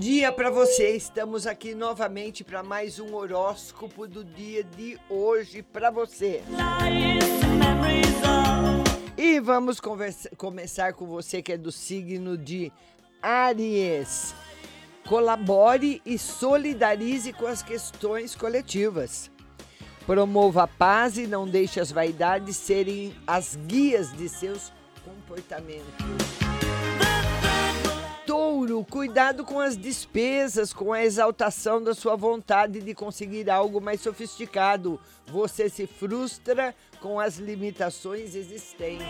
dia para você. Estamos aqui novamente para mais um horóscopo do dia de hoje para você. E vamos conversa, começar com você que é do signo de Aries. Colabore e solidarize com as questões coletivas. Promova a paz e não deixe as vaidades serem as guias de seus comportamentos. Touro, cuidado com as despesas, com a exaltação da sua vontade de conseguir algo mais sofisticado. Você se frustra com as limitações existentes.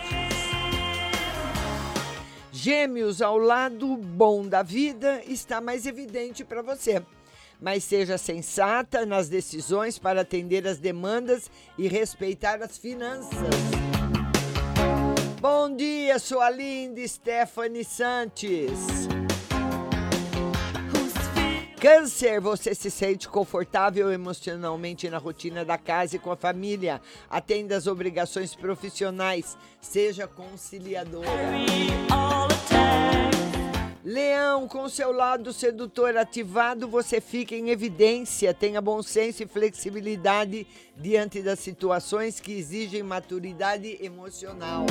Gêmeos, ao lado bom da vida está mais evidente para você. Mas seja sensata nas decisões para atender as demandas e respeitar as finanças. Bom dia, sua linda Stephanie Santos. Câncer, você se sente confortável emocionalmente na rotina da casa e com a família. Atenda às obrigações profissionais. Seja conciliadora. Leão, com seu lado sedutor ativado, você fica em evidência. Tenha bom senso e flexibilidade diante das situações que exigem maturidade emocional.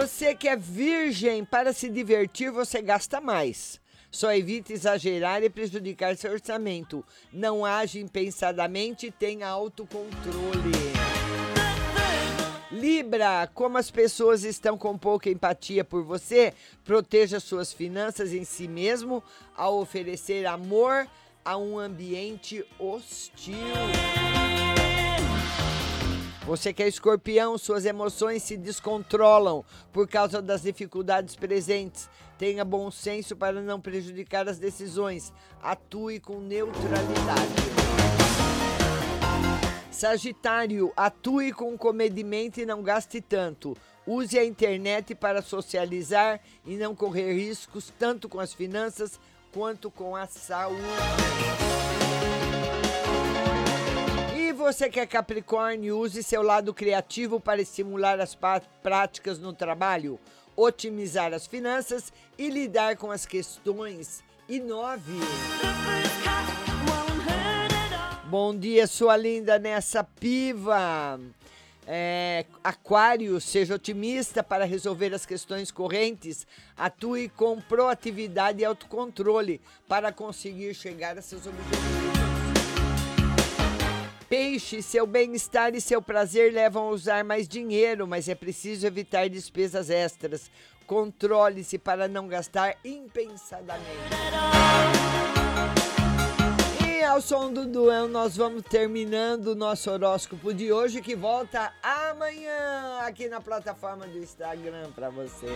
Você que é virgem, para se divertir você gasta mais. Só evite exagerar e prejudicar seu orçamento. Não age impensadamente e tenha autocontrole. Libra, como as pessoas estão com pouca empatia por você, proteja suas finanças em si mesmo ao oferecer amor a um ambiente hostil. Você que é escorpião, suas emoções se descontrolam por causa das dificuldades presentes. Tenha bom senso para não prejudicar as decisões. Atue com neutralidade. Sagitário, atue com comedimento e não gaste tanto. Use a internet para socializar e não correr riscos tanto com as finanças quanto com a saúde. Você que é Capricórnio, use seu lado criativo para estimular as práticas no trabalho, otimizar as finanças e lidar com as questões. Inove. Bom dia, sua linda nessa piva. É, aquário, seja otimista para resolver as questões correntes. Atue com proatividade e autocontrole para conseguir chegar a seus objetivos. Peixe, seu bem-estar e seu prazer levam a usar mais dinheiro, mas é preciso evitar despesas extras. Controle-se para não gastar impensadamente. E ao som do duel, nós vamos terminando o nosso horóscopo de hoje, que volta amanhã aqui na plataforma do Instagram para você.